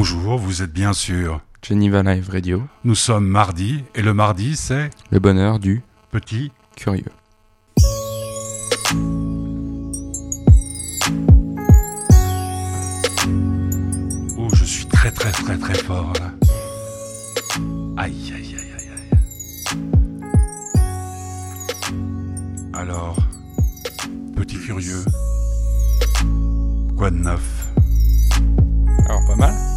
Bonjour, vous êtes bien sûr. Geneva Live Radio. Nous sommes mardi et le mardi c'est Le bonheur du petit curieux. Oh, je suis très très très très fort là. Aïe aïe aïe aïe aïe. Alors, petit curieux, quoi de neuf? Alors pas mal.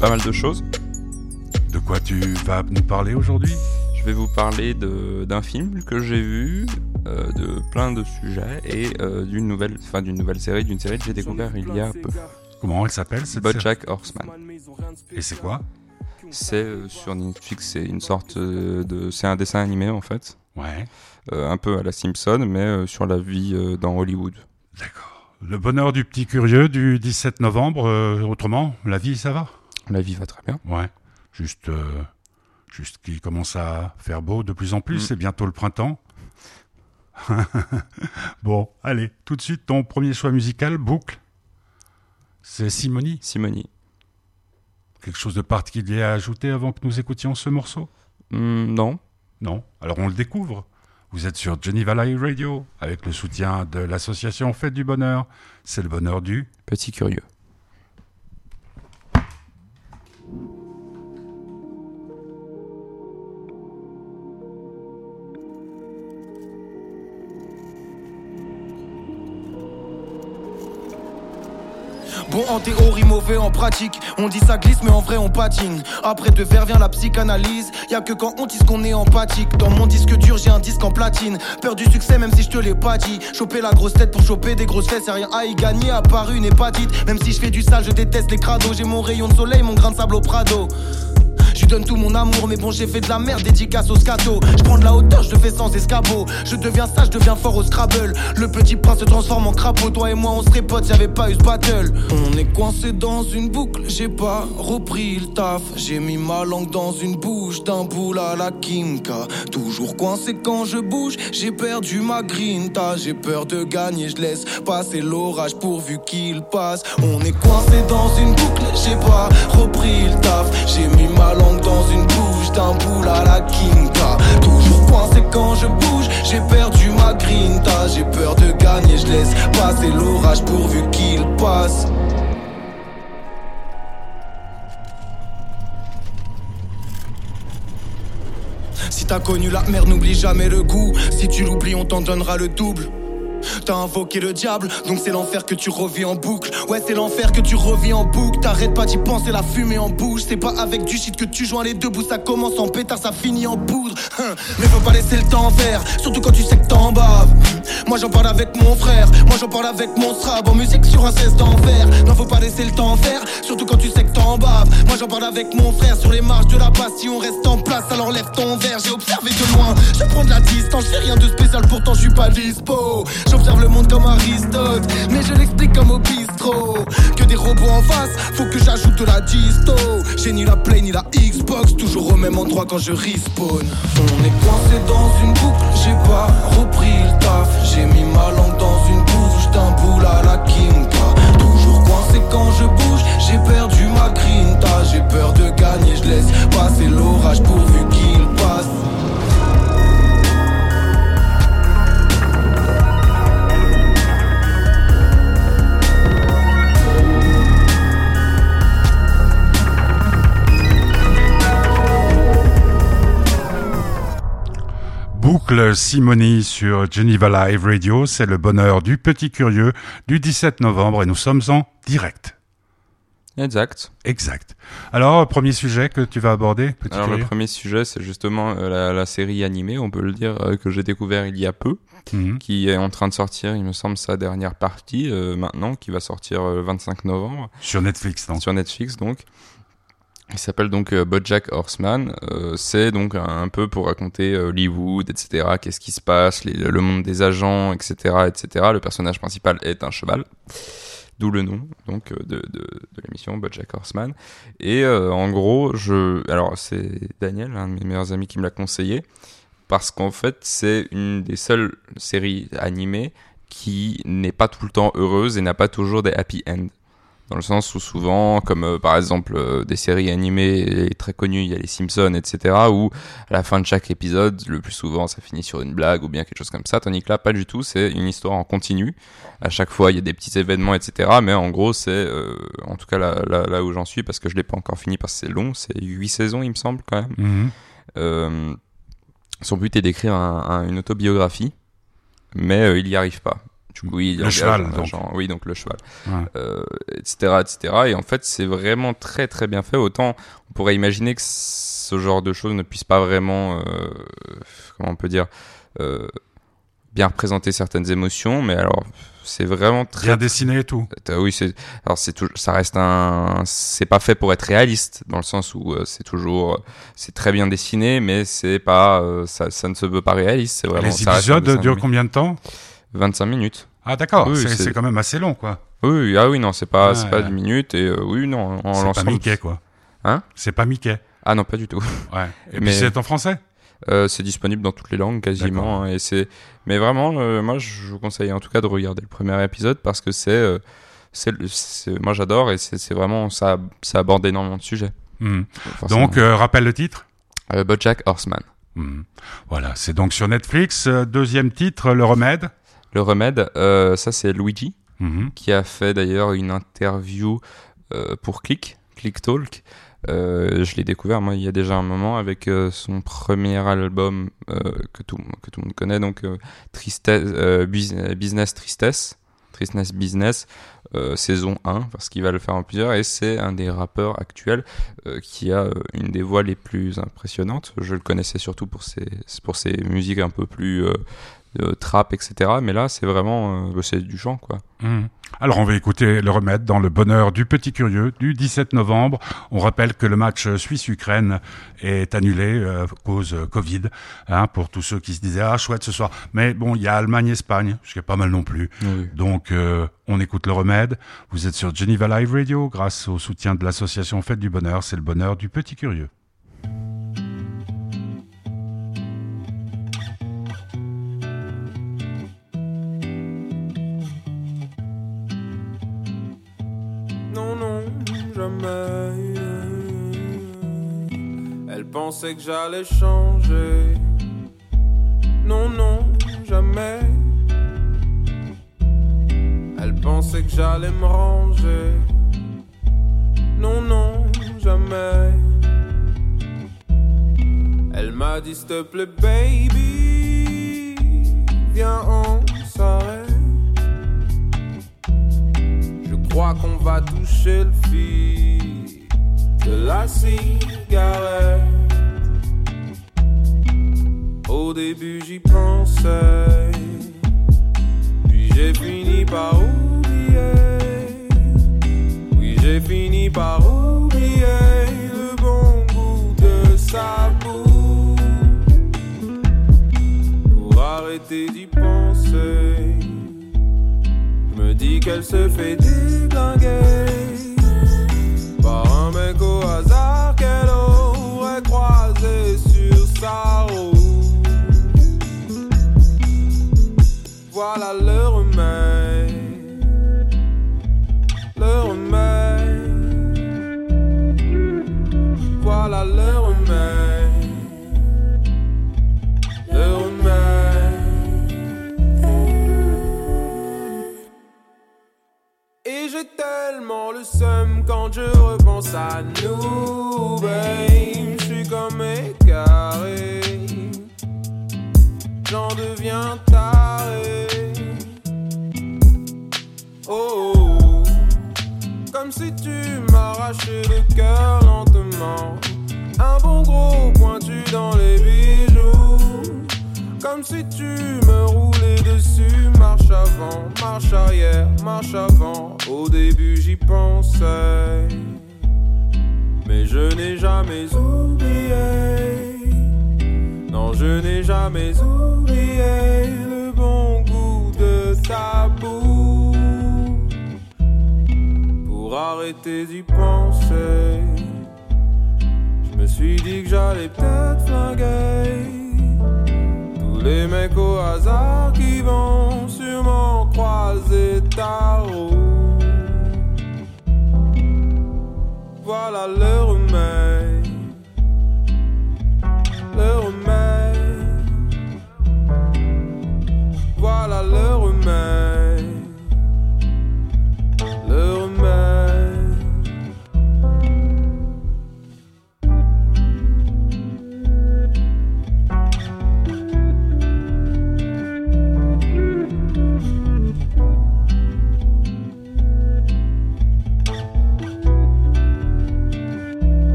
Pas mal de choses. De quoi tu vas nous parler aujourd'hui? Je vais vous parler d'un film que j'ai vu, euh, de plein de sujets et euh, d'une nouvelle, enfin d'une nouvelle série, d'une série que j'ai découvert il y a peu. Comment elle s'appelle cette BoJack Horseman. Et c'est quoi? C'est euh, sur Netflix, c'est une sorte de, c'est un dessin animé en fait, Ouais, un peu à la Simpson, mais sur la vie dans Hollywood. d'accord. Le bonheur du petit curieux du 17 novembre, autrement, la vie ça va? La vie va très bien. Ouais, juste, euh, juste qu'il commence à faire beau de plus en plus, Mm. c'est bientôt le printemps. bon, allez, tout de suite, ton premier choix musical, boucle. C'est Simoni. Simonie. Quelque chose de particulier à ajouter avant que nous écoutions ce morceau? Hmm, non. Non Alors on le découvre. Vous êtes sur Geneva Live Radio, avec le soutien de l'association Fête du Bonheur. C'est le bonheur du... Petit curieux. Bon en théorie, mauvais en pratique. On dit ça glisse, mais en vrai on patine. Après deux verres vient la psychanalyse. Y a que quand on dit qu'on est empathique. Dans mon disque dur, j'ai un disque en platine. Peur du succès, même si je te l'ai pas dit. Choper la grosse tête pour choper des grosses fesses, y'a rien à y gagner à part une hépatite. Même si je fais du sale, je déteste les crados. J'ai mon rayon de soleil, mon grain de sable au Prado. Je lui donne tout mon amour, mais bon, j'ai fait de la merde, dédicace au scato. Je prends de la hauteur, je le fais sans escabeau. Je deviens sage, je deviens fort au Scrabble. Le petit prince se transforme en crapaud. Toi et moi, on serait potes, y'avait pas eu ce battle. On est coincé dans une boucle, j'ai pas repris le taf. J'ai mis ma langue dans une bouche d'un boule à la Kimka. Toujours coincé quand je bouge, j'ai perdu ma grinta. J'ai peur de gagner, je laisse passer l'orage pourvu qu'il passe. On est coincé dans une boucle, j'ai pas repris le taf. J'ai mis ma langue dans une bouche d'un boule à la Kimka. Toujours coincé quand je bouge, j'ai perdu ma grinta. J'ai peur de gagner, je laisse passer l'orage pourvu qu'il passe. Si t'as connu la mer, n'oublie jamais le goût. Si tu l'oublies, on t'en donnera le double. T'as invoqué le diable, donc c'est l'enfer que tu revis en boucle. Ouais, c'est l'enfer que tu revis en boucle. T'arrêtes pas d'y penser, la fumée en bouche. C'est pas avec du shit que tu joins les deux bouts. Ça commence en pétard, ça finit en poudre. Hein. Mais faut pas laisser le temps faire, surtout quand tu sais que t'en baves. Moi j'en parle avec mon frère, moi j'en parle avec mon strab. En musique sur un 16 d'enfer. Non, faut pas laisser le temps faire, surtout quand tu sais que t'en baves. Moi j'en parle avec mon frère sur les marches de la passe. Si on reste en place, alors lève ton verre. J'ai observé de loin, je prends de la distance. J'ai rien de spécial, pourtant je suis pas dispo. J'observe le monde comme Aristote, mais je l'explique comme au bistrot. Que des robots en face, faut que j'ajoute la disto. J'ai ni la Play ni la Xbox, toujours au même endroit quand je respawn. On est coincé dans une boucle, j'ai pas repris le taf. J'ai mis ma langue dans une bouche d'un boule à la Kimka. Toujours coincé quand je bouge, j'ai perdu ma grinta. J'ai peur de gagner, je laisse passer l'orage pourvu qu'il passe. Boucle Simoni sur Geneva Live Radio, c'est le bonheur du petit curieux du 17 novembre et nous sommes en direct. Exact. Exact. Alors, premier sujet que tu vas aborder, petit Alors le premier sujet, c'est justement euh, la, la série animée, on peut le dire, euh, que j'ai découvert il y a peu, Mhm. qui est en train de sortir, il me semble, sa dernière partie euh, maintenant, qui va sortir le 25 novembre Sur Netflix, donc. sur Netflix donc. Il s'appelle donc euh, BoJack Horseman. Euh, c'est donc un, peu pour raconter euh, Hollywood, etc. Qu'est-ce qui se passe, les- le monde des agents, etc., etc. Le personnage principal est un cheval. D'où le nom donc euh, de, de, de l'émission BoJack Horseman. Et euh, en gros, je, alors c'est Daniel, un de mes meilleurs amis, qui me l'a conseillé parce qu'en fait c'est une des seules séries animées qui n'est pas tout le temps heureuse et n'a pas toujours des happy ends. Dans le sens où souvent, comme euh, par exemple euh, des séries animées très connues, il y a les Simpsons, etc., où à la fin de chaque épisode, le plus souvent, ça finit sur une blague ou bien quelque chose comme ça, tandis que là, pas du tout, c'est une histoire en continu. À chaque fois, il y a des petits événements, etc., mais en gros, c'est, euh, en tout cas là, là, là, où j'en suis, parce que je l'ai pas encore fini, parce que c'est long, c'est huit saisons, il me semble, quand même. Mhm. Son but est d'écrire un- un- une autobiographie, mais il y arrive pas. Du coup, il Le engage cheval, un donc. agent- oui, donc le cheval, Ouais. euh, etc., etc. Et en fait, c'est vraiment très très bien fait. Autant on pourrait imaginer que ce genre de choses ne puisse pas vraiment, euh, comment on peut dire, euh, bien représenter certaines émotions, mais alors c'est vraiment très Bien dessiné et tout. Oui, c'est alors c'est toujours ça reste un c'est pas fait pour être réaliste dans le sens où euh, c'est toujours c'est très bien dessiné mais c'est pas euh, ça, ça ne se veut pas réaliste, c'est vraiment Les épisodes durent combien de temps? 25 minutes. Ah d'accord, Oui, c'est quand même assez long quoi. Oui, ah oui non, c'est pas c'est pas ouais. 10 minutes et euh, oui non, en C'est pas. Mickey quoi. Hein? C'est pas Mickey. Ah non, pas du tout. Ouais. Et Mais- puis c'est en français? Euh, c'est disponible dans toutes les langues quasiment hein, et c'est mais vraiment euh, moi je vous conseille en tout cas de regarder le premier épisode parce que c'est c'est le- c'est- moi j'adore et c'est vraiment ça ça aborde énormément de sujets. Forcément. Donc, rappelle le titre? BoJack Horseman. Mhm. Voilà, c'est donc sur Netflix. Deuxième titre, Le Remède. Le remède, euh, ça c'est Luigi Mhm. qui a fait d'ailleurs une interview euh, pour Click, Click Talk. Euh, je l'ai découvert moi il y a déjà un moment avec son premier album que tout que tout le monde connaît donc Tristesse Bus- Business Tristesse Tristesse Business saison 1 parce qu'il va le faire en plusieurs et c'est un des rappeurs actuels qui a une des voix les plus impressionnantes je le connaissais surtout pour ses pour ses musiques un peu plus trap etc mais là c'est vraiment euh, c'est du chant quoi Mhm. Alors, on va écouter Le Remède dans le bonheur du petit curieux du 17 novembre. On rappelle que le match Suisse-Ukraine est annulé euh, à cause Covid, hein, pour tous ceux qui se disaient ah chouette ce soir. Mais bon, il y a Allemagne-Espagne, ce qui est pas mal non plus. Donc, euh, on écoute le remède. Vous êtes sur Geneva Live Radio grâce au soutien de l'association Fête du Bonheur. C'est le bonheur du petit curieux. Elle pensait que j'allais changer. Non, non, jamais. Elle pensait que j'allais me ranger. Non, non, jamais. Elle m'a dit, s'il te plaît, baby. Viens, on s'arrête. Je crois qu'on va toucher le fil de la cigarette. Au début j'y pensais, puis j'ai fini par oublier. Oui, j'ai fini par oublier le bon goût de sa bouche. Pour arrêter d'y penser. Me dis qu'elle se fait déglinguer par un mec au hasard qu'elle aurait croisé sur sa route. Le quand je repense à nous, babe. Je suis comme égaré, j'en deviens taré. Oh, oh, comme si tu m'arrachais le cœur lentement. Un bon gros pointu dans les bijoux. Comme si tu me roulais Marche avant, marche arrière, marche avant. Au début j'y pensais. Mais je n'ai jamais oublié. Non, je n'ai jamais oublié le bon goût de ta bouche. Pour arrêter d'y penser. Je me suis dit que j'allais peut-être flinguer les mecs au hasard qui vont sûrement croiser ta route. Voilà le remède. Le remède.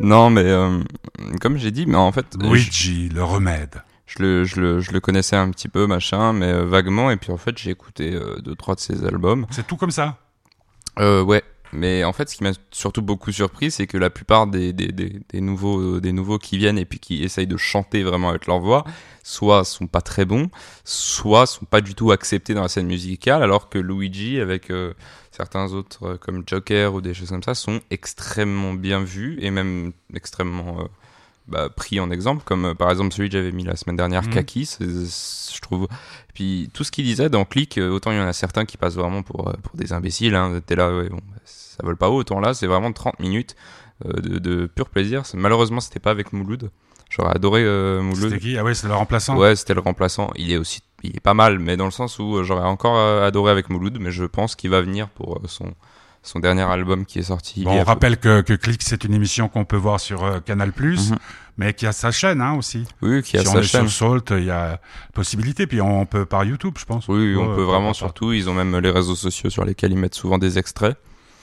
Non, mais euh, comme j'ai dit, mais en fait, je, Luigi, le remède. je le, je, le, je le connaissais un petit peu, machin, mais euh, vaguement. Et puis en fait, j'ai écouté euh, deux, trois de ses albums. C'est tout comme ça. Euh, ouais. Mais en fait, ce qui m'a surtout beaucoup surpris, c'est que la plupart des, des, des, des nouveaux, des nouveaux qui viennent et puis qui essayent de chanter vraiment avec leur voix, soit sont pas très bons, soit sont pas du tout acceptés dans la scène musicale, alors que Luigi, avec euh, certains autres euh, comme Joker ou des choses comme ça, sont extrêmement bien vus et même extrêmement euh, bah, pris en exemple, comme euh, par exemple celui que j'avais mis la semaine dernière, Mhm. Kaki, je trouve. Et puis tout ce qu'il disait dans Click, autant il y en a certains qui passent vraiment pour, pour des imbéciles, hein, t'es là, ouais, bon, bah, ça vole pas haut, autant là c'est vraiment 30 minutes de, de pur plaisir. Malheureusement c'était pas avec Mouloud, j'aurais adoré euh, Mouloud. C'était qui? Ah ouais, c'est le remplaçant. Ouais, c'était le remplaçant. Il est aussi, il est pas mal, mais dans le sens où euh, j'aurais encore euh, adoré avec Mouloud, mais je pense qu'il va venir pour euh, son son dernier album qui est sorti. Bon, on peu. rappelle que, que Click, c'est une émission qu'on peut voir sur euh, Canal+, Mhm. mais qui a sa chaîne hein, aussi. Oui, qui a si on sa est chaîne. sur Salt, il y a possibilité. Puis on peut par YouTube, je pense. Oui, on peut vraiment surtout. Ils ont même les réseaux sociaux sur lesquels ils mettent souvent des extraits.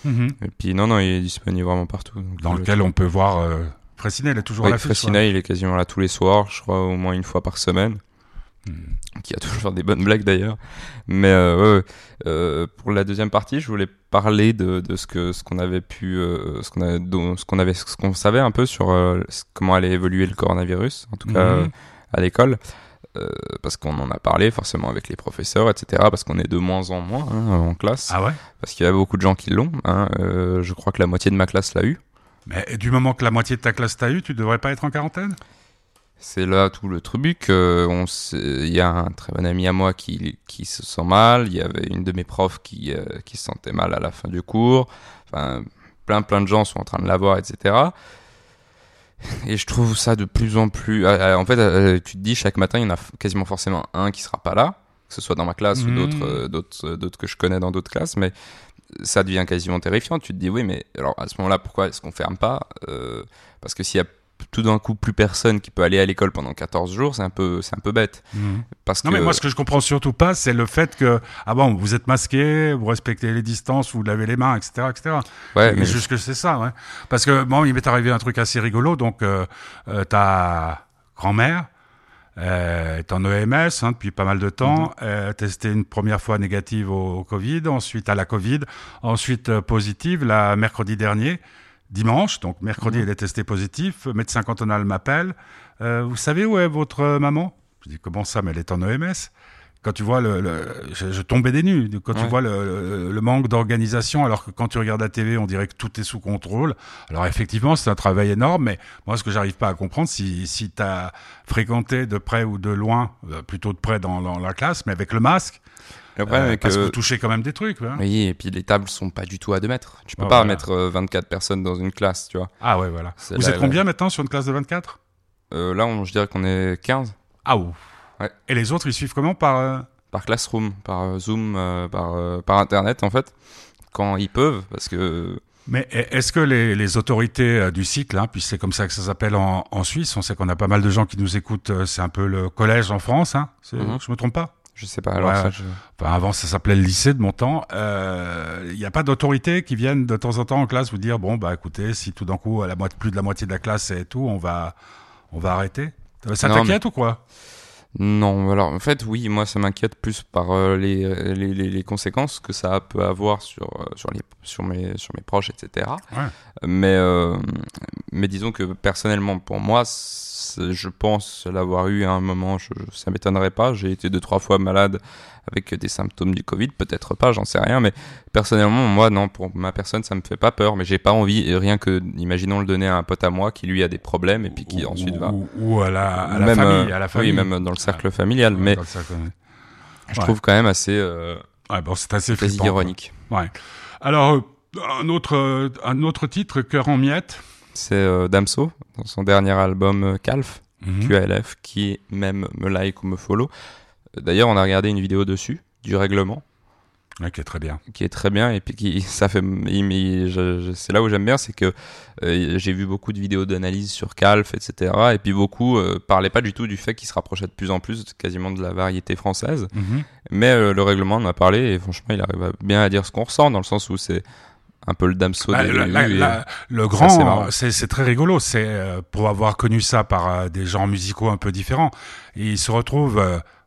Mhm. Et puis non, non, il est disponible vraiment partout. Donc, Dans le- lequel on peut voir euh, Fraissinet, il est toujours à Oui, l'affiche. Fressina, il est quasiment là tous les soirs, je crois au moins une fois par semaine. ouais. Mhm. Qui a toujours des bonnes blagues d'ailleurs. Mais euh, ouais, ouais. Euh, pour la deuxième partie, je voulais parler de, de ce que ce qu'on avait pu, euh, ce qu'on a, dont- ce qu'on avait, ce qu'on savait un peu sur euh, comment allait évoluer le coronavirus, en tout cas Mhm. euh, à l'école. Euh, parce qu'on en a parlé forcément avec les professeurs, etc. Parce qu'on est de moins en moins hein, en classe. Ah ouais? Parce qu'il y a beaucoup de gens qui l'ont. Hein. Euh, je crois que la moitié de ma classe l'a eu. Mais du moment que la moitié de ta classe t'a eu, tu devrais pas être en quarantaine? C'est là tout le truc. euh, Il y a un très bon ami à moi qui, qui se sent mal. Il y avait une de mes profs qui, euh, qui se sentait mal à la fin du cours. Enfin, plein plein de gens sont en train de l'avoir, etc. Et je trouve ça de plus en plus. euh, euh, En fait, euh, tu te dis chaque matin, il y en a quasiment forcément un qui sera pas là, que ce soit dans ma classe ou d'autres, d'autres, euh, d'autres que je connais dans d'autres classes, mais ça devient quasiment terrifiant. Tu te dis oui, mais alors à ce moment-là, pourquoi est-ce qu'on ferme pas Euh, Parce que s'il y a tout d'un coup plus personne qui peut aller à l'école pendant 14 jours, c'est un peu, c'est un peu bête. Parce Non, que mais moi, ce que je comprends surtout pas, c'est le fait que, ah bon, vous êtes masqué, vous respectez les distances, vous lavez les mains, etc., etc. ouais, mais mais juste que c'est ça, ouais. Parce que, bon, il m'est arrivé un truc assez rigolo, donc, euh, euh, ta grand-mère, euh, est en EMS hein, depuis pas mal de temps, euh, testée une première fois négative au, au Covid, ensuite à la Covid, ensuite euh, positive la mercredi dernier, dimanche, donc mercredi elle est testée positive, médecin cantonal m'appelle, Euh, vous savez où est votre euh, maman? Je dis comment ça, mais elle est en EMS quand tu vois le, le- je, je tombais des nues quand tu vois le, le- le manque d'organisation alors que quand tu regardes la TV on dirait que tout est sous contrôle alors effectivement c'est un travail énorme mais moi ce que j'arrive pas à comprendre si si tu as fréquenté de près ou de loin euh, plutôt de près dans, dans la classe mais avec le masque problème euh, parce que que vous touchez quand même des trucs hein. oui, et puis les tables sont pas du tout à 2 mètres. Tu peux Ah, pas voilà. mettre euh, 24 personnes dans une classe, tu vois. ah ouais voilà vous êtes combien maintenant sur une classe de 24 Euh, là, on, je dirais qu'on est 15 ah ouf. Ouais. et les autres ils suivent comment par euh, par Classroom, par euh, Zoom, euh, par, euh, par Internet en fait, quand ils peuvent, parce que Mais e- est-ce que les, les autorités euh, du cycle, hein, puis c'est comme ça que ça s'appelle en, en Suisse, on sait qu'on a pas mal de gens qui nous écoutent, euh, c'est un peu le collège en France, hein, c'est- Mhm. je me trompe pas? Je sais pas. Alors Ouais. ça, je- Enfin, avant ça s'appelait le lycée de mon temps. Euh, Il n'y a pas d'autorités qui viennent de temps en temps en classe vous dire bon bah écoutez si tout d'un coup à la moitié, plus de la moitié de la classe et tout, on va on va arrêter? Euh, Ça t'inquiète ou quoi? Non, alors en fait, oui, moi ça m'inquiète plus par euh, les, les, les, conséquences que ça peut avoir sur, euh, sur, les, sur, mes, sur mes proches, etc. Mais, euh, mais disons que personnellement, pour moi, je pense l'avoir eu à un moment, je, ça m'étonnerait pas. J'ai été deux, trois fois malade avec des symptômes du Covid, peut-être pas, j'en sais rien, mais personnellement, moi, non, pour ma personne, ça me fait pas peur, mais j'ai pas envie, rien que, imaginons le donner à un pote à moi qui lui a des problèmes et puis qui ensuite va. Ou, à, la, à, la famille, à la famille. Oui, même dans le cercle familial, mais je trouve quand même assez. Euh, bon, c'est assez ironique. Ouais. Alors, euh, un autre, euh, un autre titre, Cœur en miettes. C'est Damso, dans son dernier album Calf, mhm. QLF, qui même me like ou me follow. D'ailleurs, on a regardé une vidéo dessus, du règlement. Qui est très bien. Qui est très bien, et puis qui, ça fait. C'est là où j'aime bien, c'est que euh, j'ai vu beaucoup de vidéos d'analyse sur Calf, etc. Et puis beaucoup euh, parlaient pas du tout du fait qu'il se rapprochait de plus en plus quasiment de la variété française. Mhm. Mais euh, le règlement en a parlé, et franchement, il arrive bien à dire ce qu'on ressent, dans le sens où c'est un peu le damso bah, le grand c'est très rigolo c'est pour avoir connu ça par des genres musicaux un peu différents il se retrouve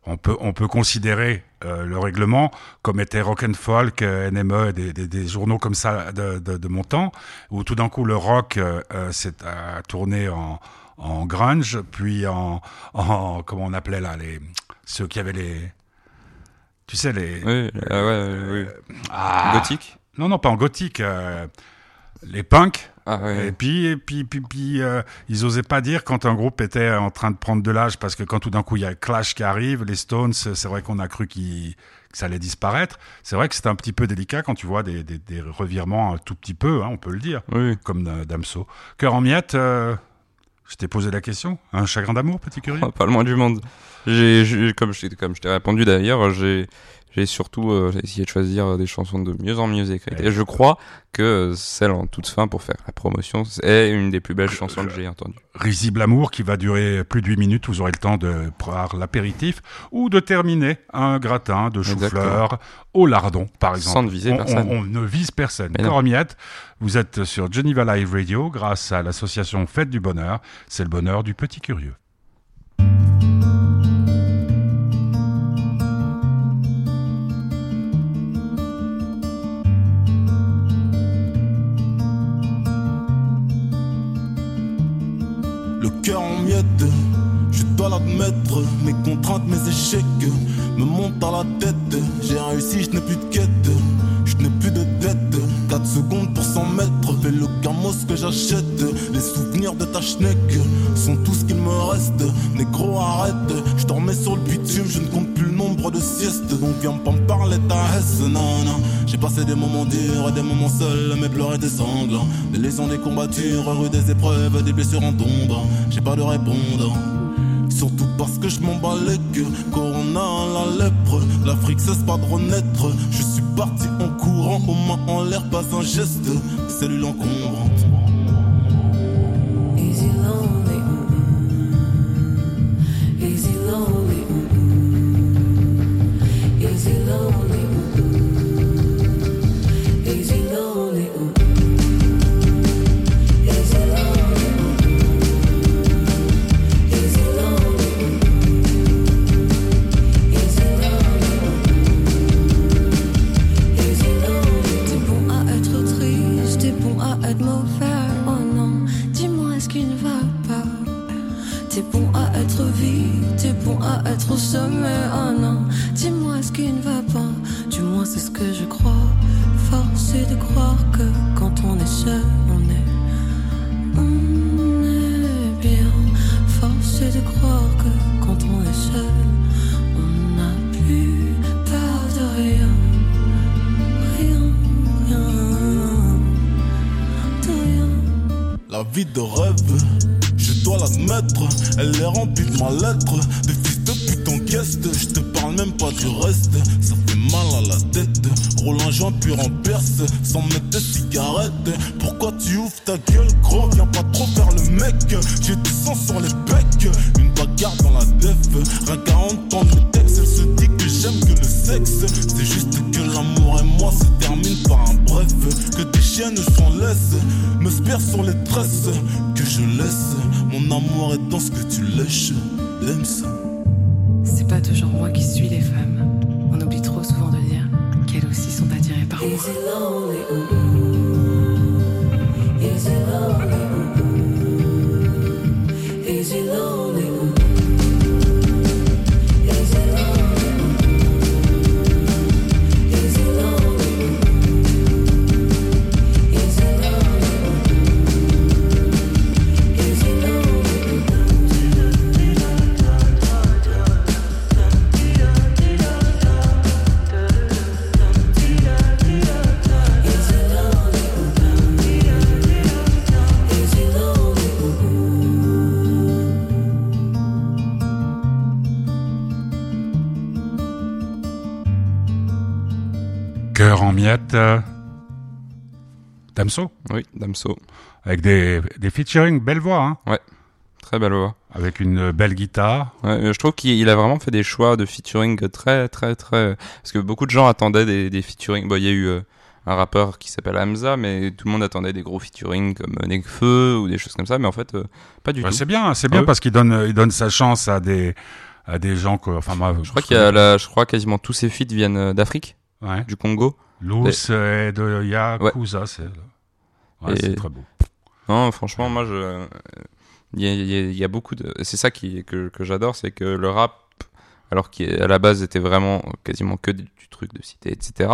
on peut, on peut considérer euh, le règlement comme était rock and folk, euh, NME, des, des, des, journaux comme ça de, de, de, mon temps, où tout d'un coup le rock euh, euh s'est tourné en, en grunge, puis en, en comment on appelait là les ceux qui avaient les, tu sais les, oui, ah ouais, oui. Ah, gothique? Non non pas en gothique, les punks. Ah, et puis, et puis, puis, puis euh, ils osaient pas dire quand un groupe était en train de prendre de l'âge, parce que quand tout d'un coup il y a Clash qui arrive, les Stones, c'est vrai qu'on a cru qu que ça allait disparaître. C'est vrai que c'est un petit peu délicat quand tu vois des, des, des revirements un tout petit peu, hein, on peut le dire, oui. comme euh, Damso. Cœur en miettes, euh, je t'ai posé la question. Un chagrin d'amour, petit curieux? Pas le moins du monde. J'ai, comme je, comme je t'ai répondu d'ailleurs, j'ai j'ai surtout euh, essayé de choisir des chansons de mieux en mieux écrites. Et je crois que celle en toute fin pour faire la promotion est une des plus belles chansons que j'ai entendues. Risible amour qui va durer plus de 8 minutes. Vous aurez le temps de prendre l'apéritif ou de terminer un gratin de chou-fleur au lardon, par exemple. Sans viser personne. On, ne vise personne. Coromiette, vous êtes sur Geneva Live Radio grâce à l'association Fête du Bonheur. C'est le bonheur du petit curieux. Dois l'admettre, mes contraintes, mes échecs me montent à la tête. J'ai réussi, je n'ai plus de quête, je n'ai plus de dette. 4 secondes pour 100 mètres, fais le camos que j'achète. Les souvenirs de ta schneck sont tout ce qu'il me reste. Négro, arrête, je dormais sur le bitume, je ne compte plus le nombre de siestes. Donc viens pas me parler ta hesse, non, non. J'ai passé des moments durs et des moments seuls, mes pleurs étaient sanglants. Des lésions, des combattures, heureux des épreuves, des blessures en tombant. J'ai pas de répondant. Surtout parce que je m'en bats les queues. Corona, la lèpre, l'Afrique cesse pas de renaître. Je suis parti en courant, aux mains en l'air, pas un geste. Cellule de rêve. Je dois l'admettre, elle est remplie de ma lettre. Des fils de putain guest, je te parle même pas du reste. Ça fait mal à la tête, roule joint pur en perce, sans mettre de cigarette. Pourquoi tu ouvres ta gueule, gros? Viens pas trop faire le mec, j'ai du sang sur les becs. Une bagarre dans la def, rien qu'à entendre le texte, elle se dit que j'aime que le sexe. C'est juste que l'amour et moi, c'est que tes chiens ne s'enlèvent Me spire sur les traces que je laisse. Mon amour est dans ce que tu lèches. L'aime ça. C'est pas toujours moi qui suis les femmes. On oublie trop souvent de dire Qu'elles aussi sont attirées par moi. Euh, Damso, Oui, Damso. avec des, des featuring, belle voix, hein, Très belle voix. avec une belle guitare. Ouais, euh, je trouve qu'il il a vraiment fait des choix de featuring très, très, très. Parce que beaucoup de gens attendaient des, des featuring. Bon, il y a eu euh, un rappeur qui s'appelle Hamza, mais tout le monde attendait des gros featuring comme euh, Nekfeu ou des choses comme ça, mais en fait, euh, pas du Ouais, tout. c'est bien, c'est bien Ah oui. parce qu'il donne, il donne sa chance à des, à des gens que, enfin moi, Je crois qu'il y a, la, je crois quasiment tous ces feats viennent euh, d'Afrique, ouais. du Congo. Lous et de Yakuza, c'est, ouais, Et- c'est très beau. Non, franchement, moi, je, euh, il y a, il y a- il y a beaucoup de, c'est ça qui, que, que j'adore, c'est que le rap, alors qu'à la base était vraiment quasiment que du, truc de cité, etc.,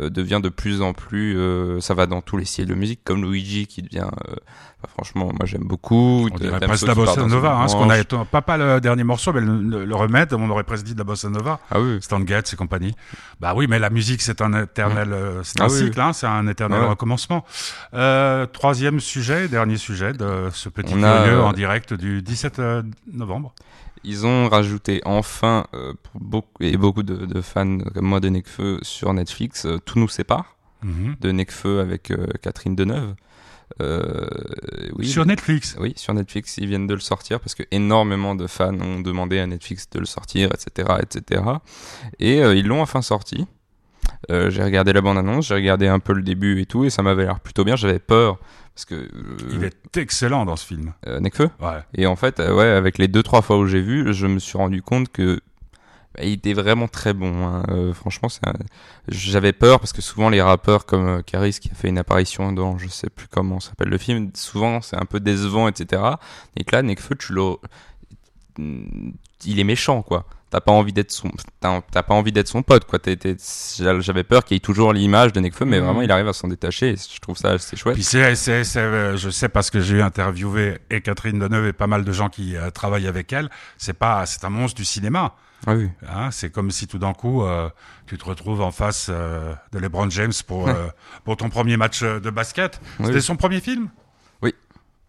euh, devient de plus en plus, euh, ça va dans tous les styles de musique, comme Luigi qui devient, euh, enfin, franchement, moi j'aime beaucoup. On dirait Damso presque la qui bossa nova, hein, ce qu'on a, pas, pas le dernier morceau, mais le, le- le remède, on aurait presque dit de la bossa nova. Ah oui, Stan Getz et compagnie. Bah oui, mais la musique, c'est un éternel, euh, c'est un Ah oui, cycle, hein, c'est un éternel Ouais. recommencement. Euh, troisième sujet, dernier sujet de ce petit euh, en direct du 17 euh, novembre. Ils ont rajouté enfin, euh, pour beaucoup, et beaucoup de, de fans comme moi de Nekfeu sur Netflix, euh, Tout nous sépare, Mhm. de Nekfeu avec euh, Catherine Deneuve. Oui, Sur Netflix. Oui, sur Netflix, ils viennent de le sortir parce que énormément de fans ont demandé à Netflix de le sortir, etc., etc. Et ils l'ont enfin sorti. J'ai regardé la bande-annonce, j'ai regardé un peu le début et tout, et ça m'avait l'air plutôt bien. J'avais peur parce que euh, Il est excellent dans ce film. euh, Nekfeu? Ouais. Et en fait, euh, ouais, avec les deux trois fois où j'ai vu, je me suis rendu compte que bah, il était vraiment très bon. hein. Euh, franchement, un- j'avais peur parce que souvent les rappeurs comme Karis qui a fait une apparition dans je sais plus comment s'appelle le film, souvent c'est un peu décevant, etc. Et que là, Nekfeu, tu le, il est méchant quoi. T'as pas envie d'être son, t'as pas envie d'être son pote quoi. J'avais peur qu'il y ait toujours l'image de Nekfeu, mais Mhm. vraiment il arrive à s'en détacher. Et je trouve ça assez chouette. Puis c'est, euh, je sais parce que j'ai interviewé et Catherine Deneuve et pas mal de gens qui euh, travaillent avec elle. C'est pas, c'est un monstre du cinéma. Ah oui. Hein, c'est comme si tout d'un coup euh, tu te retrouves en face euh, de LeBron James pour euh, pour ton premier match de basket. Oui. C'était son premier film?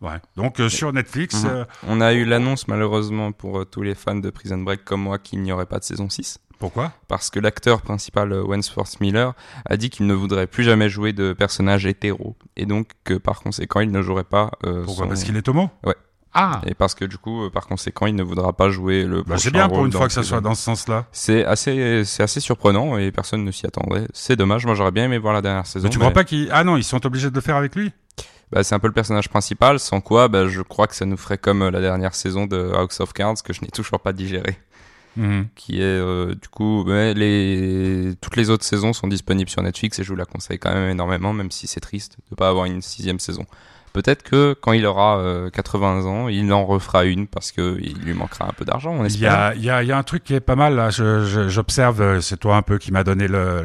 Ouais. Donc euh, sur Netflix. Euh, On a eu l'annonce malheureusement pour euh, tous les fans de Prison Break comme moi qu'il n'y aurait pas de saison 6 pourquoi? Parce que l'acteur principal euh, Wentworth Miller a dit qu'il ne voudrait plus jamais jouer de personnage hétéro et donc que par conséquent il ne jouerait pas euh, Pourquoi? son- Parce qu'il est homo? Ouais. Ah. et parce que du coup euh, par conséquent il ne voudra pas jouer le Bah, c'est bien pour une fois que ça soit dans ce sens-là. c'est assez c'est assez surprenant et personne ne s'y attendrait c'est dommage moi j'aurais bien aimé voir la dernière saison Mais tu crois pas qu'ils Ah non, ils sont obligés de le faire avec lui? Bah, c'est un peu le personnage principal sans quoi bah, je crois que ça nous ferait comme euh, la dernière saison de House of Cards que je n'ai toujours pas digéré Mhm. qui est euh, du coup ouais, les toutes les autres saisons sont disponibles sur Netflix et je vous la conseille quand même énormément même si c'est triste de pas avoir une sixième saison peut-être que quand il aura euh, 80 ans il en refera une parce que il lui manquera un peu d'argent on Il y, espère a, il, y a, il y a un truc qui est pas mal là. J'observe, euh, c'est toi un peu qui m'a donné le,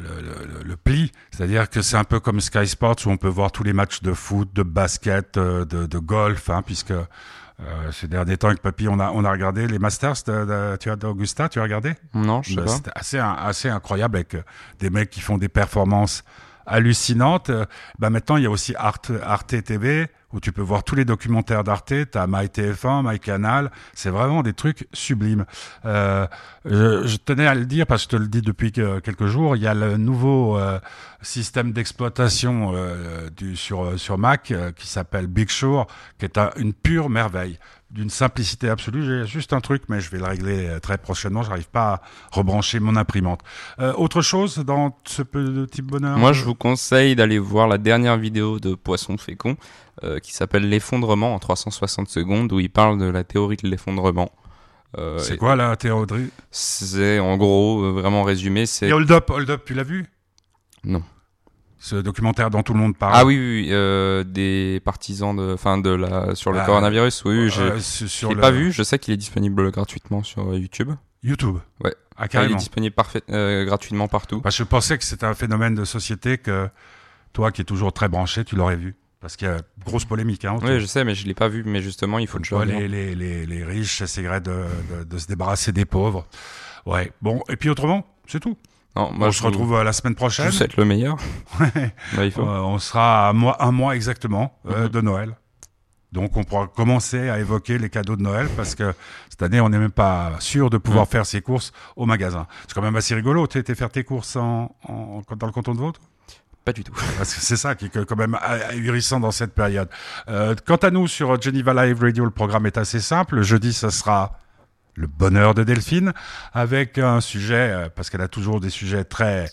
le, le, le- le pli. C'est-à-dire que c'est un peu comme Sky Sports où on peut voir tous les matchs de foot, de basket, euh, de, de golf, hein, puisque euh, ces derniers temps avec Papy, on a, on a regardé les Masters de, de- tu as d'Augusta, tu as regardé? Non je sais Bah, pas C'était assez, assez incroyable avec euh, des mecs qui font des performances hallucinantes. Euh, Bah maintenant, il y a aussi Arte, Arte TV où tu peux voir tous les documentaires d'Arte. T'as MyTF1, MyCanal. C'est vraiment des trucs sublimes. Euh, je, je tenais à le dire parce que je te le dis depuis que- quelques jours. Il y a le nouveau euh, système d'exploitation euh, sur sur Mac euh, qui s'appelle Big Sur, qui est un- une pure merveille d'une simplicité absolue. J'ai juste un truc, mais je vais le régler euh, très prochainement. J'arrive pas à rebrancher mon imprimante. Euh, autre chose dans ce petit bonheur moi je vous conseille d'aller voir la dernière vidéo de Poisson Fécond euh, qui s'appelle l'effondrement en 360 secondes où il parle de la théorie de l'effondrement Euh, C'est quoi la théorie? C'est en gros, euh, vraiment résumé, c'est Et Hold Up, Hold Up, tu l'as vu? Non. Ce documentaire dont tout le monde parle. ah oui, oui, oui, euh, des partisans de, enfin de la sur le Ah, coronavirus. Oui, Euh, je l'ai le- pas vu. Je sais qu'il est disponible gratuitement sur euh, YouTube. YouTube. Ouais. Ah, Enfin, il est carrément. disponible parfait, euh, gratuitement partout. Parce que je pensais que c'était un phénomène de société que toi, qui es toujours très branché, tu l'aurais vu. Parce qu'il y a grosse polémique. Hein. Oui, je sais, mais je l'ai pas vu. Mais justement, il faut que Ouais, les, les, les, les riches essaieraient de, de, de se débarrasser des pauvres. Ouais. Bon, et puis autrement, c'est tout. Non, moi on je se retrouve euh, la semaine Je prochaine. vous souhaite le meilleur. Ouais. Ouais, il faut. Euh, on sera à un mois, un mois exactement euh, Mhm. de Noël. Donc on pourra commencer à évoquer les cadeaux de Noël parce que cette année on n'est même pas sûr de pouvoir Mhm. faire ses courses au magasin. C'est quand même assez rigolo. Tu étais faire tes courses en, en- dans le canton de Vaud? Pas du tout. Parce que c'est ça qui est quand même ahurissant dans cette période. Euh, quant à nous, sur Geneva Live Radio, le programme est assez simple. Le jeudi, ça sera le bonheur de Delphine, avec un sujet, euh, parce qu'elle a toujours des sujets très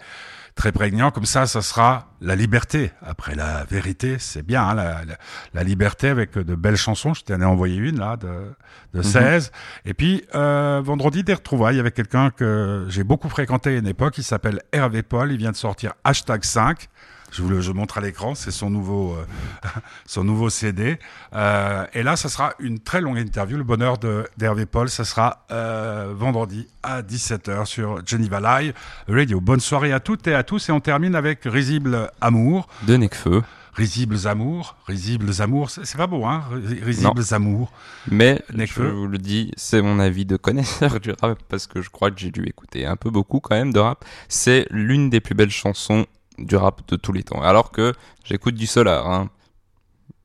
très prégnants, comme ça, ça sera la liberté. Après la vérité, c'est bien, hein, la, la, la liberté avec de belles chansons. Je t'en ai envoyé une, là, de, de 16. Et puis, euh, vendredi, des retrouvailles avec quelqu'un que j'ai beaucoup fréquenté à une époque. Il s'appelle Hervé Paul. Il vient de sortir Hashtag 5. Je vous le je montre à l'écran, c'est son nouveau euh, son nouveau CD. Euh, et là, ça sera une très longue interview. Le bonheur de d'Hervé Paul, ça sera euh, vendredi à 17h sur Geneva Live Radio. Bonne soirée à toutes et à tous. Et on termine avec Risible Amour. De Necfeu. Risibles Amours. Risibles Amours. C'est pas beau, hein Ri- Risibles Amours. Mais Necfeu. je vous le dis, c'est mon avis de connaisseur du rap parce que je crois que j'ai dû écouter un peu beaucoup quand même de rap. C'est l'une des plus belles chansons du rap de tous les temps. Alors que j'écoute du Solar. Hein.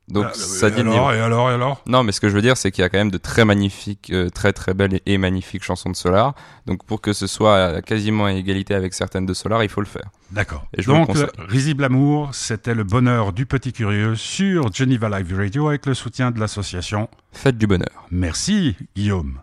Donc Ah, ça et dit le niveau. alors, et alors, et alors? Non, mais ce que je veux dire, c'est qu'il y a quand même de très magnifiques, euh, très très belles et, et magnifiques chansons de Solar. Donc pour que ce soit quasiment à égalité avec certaines de Solar, il faut le faire. D'accord. Donc, Risible Amour, c'était le bonheur du petit curieux sur Geneva Live Radio avec le soutien de l'association. Faites du bonheur. Merci, Guillaume.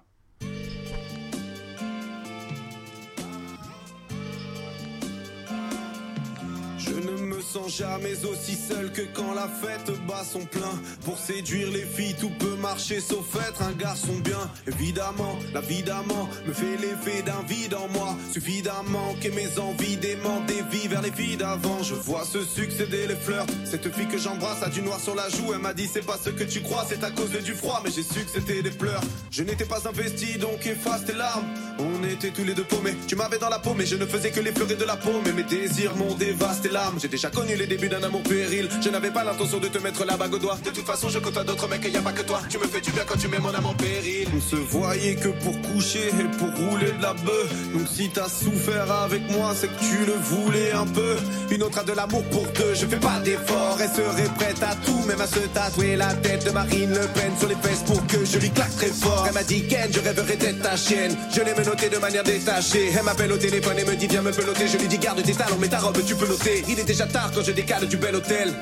Jamais aussi seul que quand la fête bat son plein. Pour séduire les filles, tout peut marcher sauf être un garçon bien. Évidemment, la vie d'amant me fait l'effet d'un vide en moi. Suffisamment que mes envies démentent des vies vers les filles d'avant. Je vois se succéder les fleurs. Cette fille que j'embrasse a du noir sur la joue. Elle m'a dit c'est pas ce que tu crois, c'est à cause du froid. Mais j'ai su que c'était des pleurs. Je n'étais pas investi, donc efface tes larmes. On était tous les deux paumés. Tu m'avais dans la peau, mais je ne faisais que l'effleurer de la peau. Mais mes désirs m'ont dévasté l'âme. J'ai déjà connu les débuts d'un amour péril. Je n'avais pas l'intention de te mettre la bague au doigt. De toute façon, je côtoie d'autres mecs et y a pas que toi. Tu me fais du bien quand tu mets mon âme en péril. On se voyait que pour coucher et pour rouler de la bœuf. Donc si t'as souffert avec moi, c'est que tu le voulais un peu. Une autre a de l'amour pour deux. Je fais pas d'effort. Elle serait prête à tout, même à se tatouer la tête de Marine Le Pen sur les fesses pour que je lui claque très fort. Elle m'a dit Ken, je rêverais d'être ta chienne. Je l'ai menotté de manière détachée. Elle m'appelle au téléphone et me dit viens me peloter. Je lui dis garde tes talons, mais ta robe tu peux noter. Il est déjà tard quand je décale du bel hôtel.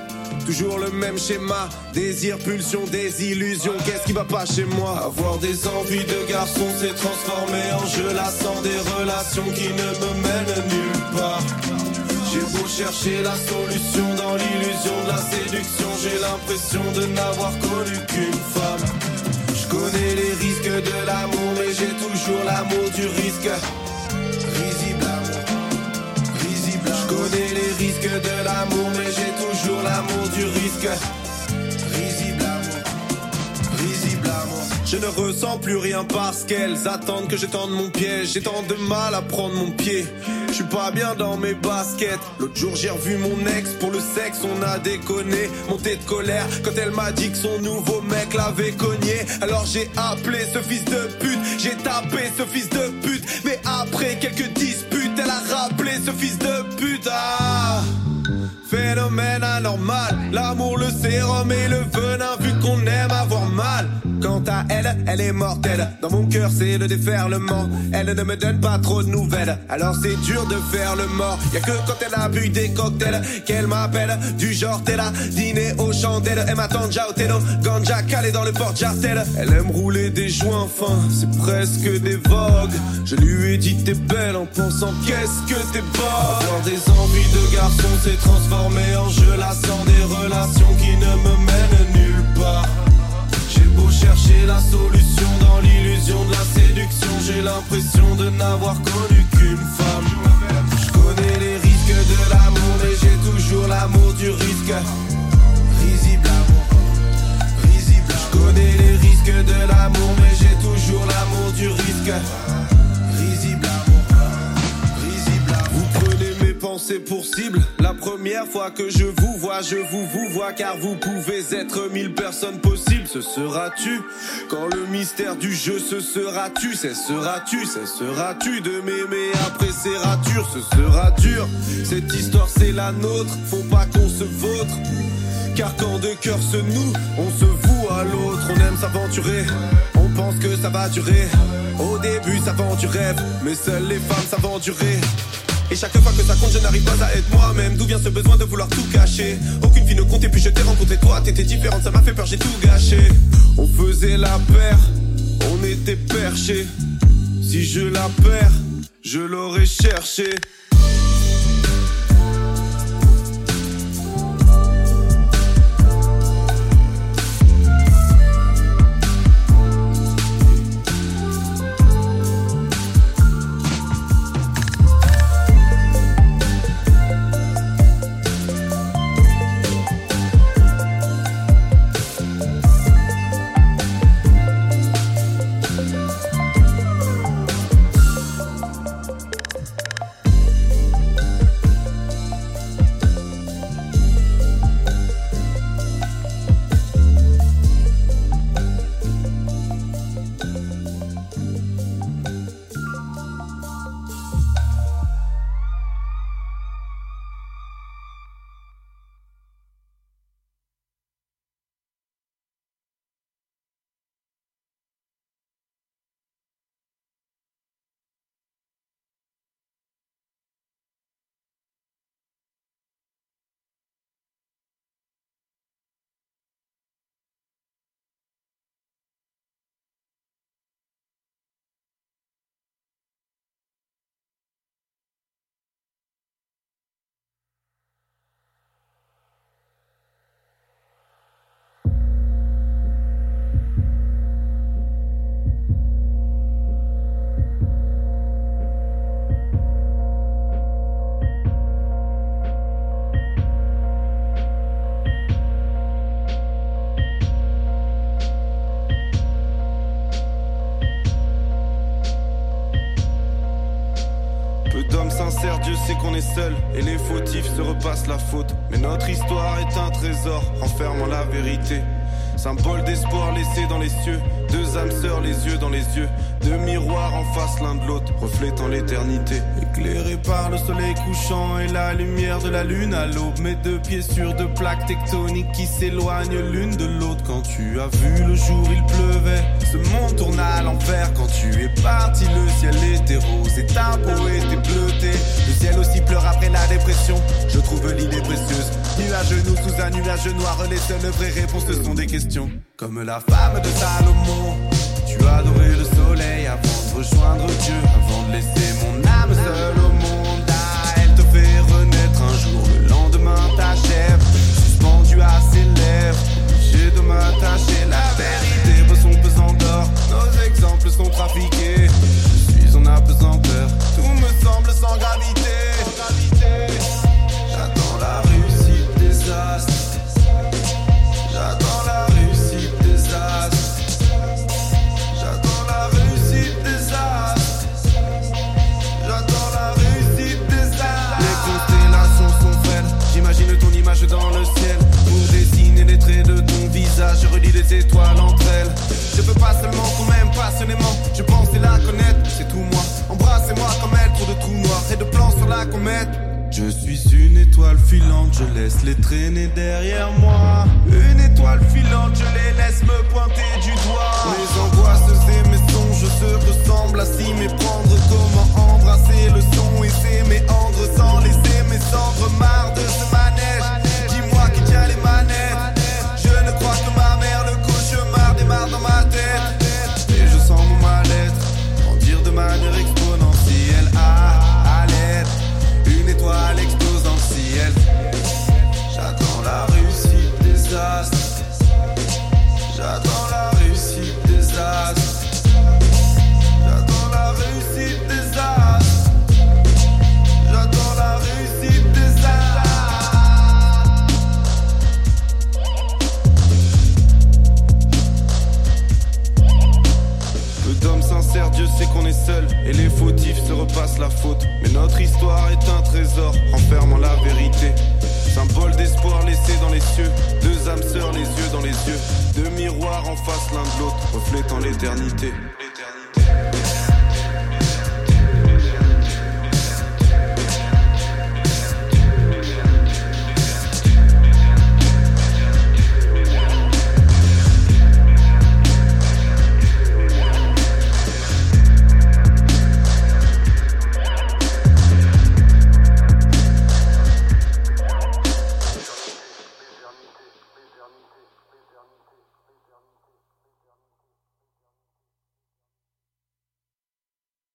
Toujours le même schéma, désir, pulsion, désillusion. Qu'est-ce qui va pas chez moi? Avoir des envies de garçon s'est transformé en jeu lassant des relations qui ne me mènent nulle part. J'ai beau chercher la solution dans l'illusion de la séduction, j'ai l'impression de n'avoir connu qu'une femme. Je connais les risques de l'amour, mais j'ai toujours l'amour du risque. Risible amour, risible. Je connais les risques de l'amour, mais j'ai toujours l'amour du risque. Risible amour, risible amour. Je ne ressens plus rien parce qu'elles attendent que je tende mon piège. J'ai tant de mal à prendre mon pied. Je suis pas bien dans mes baskets. L'autre jour j'ai revu mon ex pour le sexe, on a déconné. Monté de colère quand elle m'a dit que son nouveau mec l'avait cogné. Alors j'ai appelé ce fils de pute, j'ai tapé ce fils de pute. Mais après quelques sérum et le venin, elle, est mortelle. Dans mon cœur, c'est le déferlement. Elle ne me donne pas trop de nouvelles, alors c'est dur de faire le mort. Y'a que quand elle a bu des cocktails qu'elle m'appelle. Du genre, t'es là, dîner aux chandelles. Elle m'attend déjà au télo, ganja calé dans le porte-jartel. Elle aime rouler des joints fins, c'est presque des vogues. Je lui ai dit t'es belle en pensant qu'est-ce que t'es bonne. Avoir des envies de garçon s'est transformé en jeu lassant des relations qui ne me mènent nulle part. J'ai beau chercher la solution dans l'illusion de la séduction. n'avoir connu qu'une femme. Je connais les risques de l'amour, mais j'ai toujours l'amour du risque. Risible amour, risible. Je connais les risques de l'amour, mais j'ai toujours l'amour du risque. Risible amour, risible. Vous prenez mes pensées pour cible. La première fois que je vous vois, je vous vous vois, car vous pouvez être mille personnes possibles. Ce sera-tu quand le mystère du jeu ce sera-tu, cesseras-tu, cesseras-tu de m'aimer après ces ratures, ce sera dur. Cette histoire c'est la nôtre, faut pas qu'on se vautre. Car quand deux cœurs se nouent, on se voue à l'autre, on aime s'aventurer, on pense que ça va durer. Au début ça vend du rêve, mais seules les femmes s'aventurer. Et chaque fois que ça compte, je n'arrive pas à être moi-même. D'où vient ce besoin de vouloir tout cacher? Aucune vie ne comptait, puis je t'ai rencontré toi. T'étais différente, ça m'a fait peur, j'ai tout gâché. On faisait la paire, on était perchés. Si je la perds, je l'aurais cherché. Sincères, Dieu sait qu'on est seul et les fautifs se repassent la faute. Mais notre histoire est un trésor renfermant la vérité. Symbole d'espoir laissé dans les cieux, deux âmes sœurs, les yeux dans les yeux, deux miroirs en face l'un de l'autre, reflétant l'éternité. Éclairé par le soleil couchant et la lumière de la lune à l'aube, mes deux pieds sur deux plaques tectoniques qui s'éloignent l'une de l'autre. Quand tu as vu le jour, il pleuvait, ce monde tourna à l'envers. Quand tu es parti, le ciel était rose et ta peau était. Le ciel aussi pleure après la dépression. Je trouve l'idée précieuse. Nu à genoux sous un nuage noir, les seules vraies réponses ce sont des questions. Comme la femme de Salomon, tu as adoré le rejoindre Dieu, avant de laisser mon âme seule au monde. Ah, elle te fait renaître un jour, le lendemain t'achève, suspendu à ses lèvres. J'ai de m'attacher, la vérité son pesant d'or. Nos exemples sont trafiqués, je suis en apesanteur. trésor la vérité. Symbole d'espoir laissé dans les cieux, deux âmes sœurs les yeux dans les yeux, deux miroirs en face l'un de l'autre, reflétant l'éternité.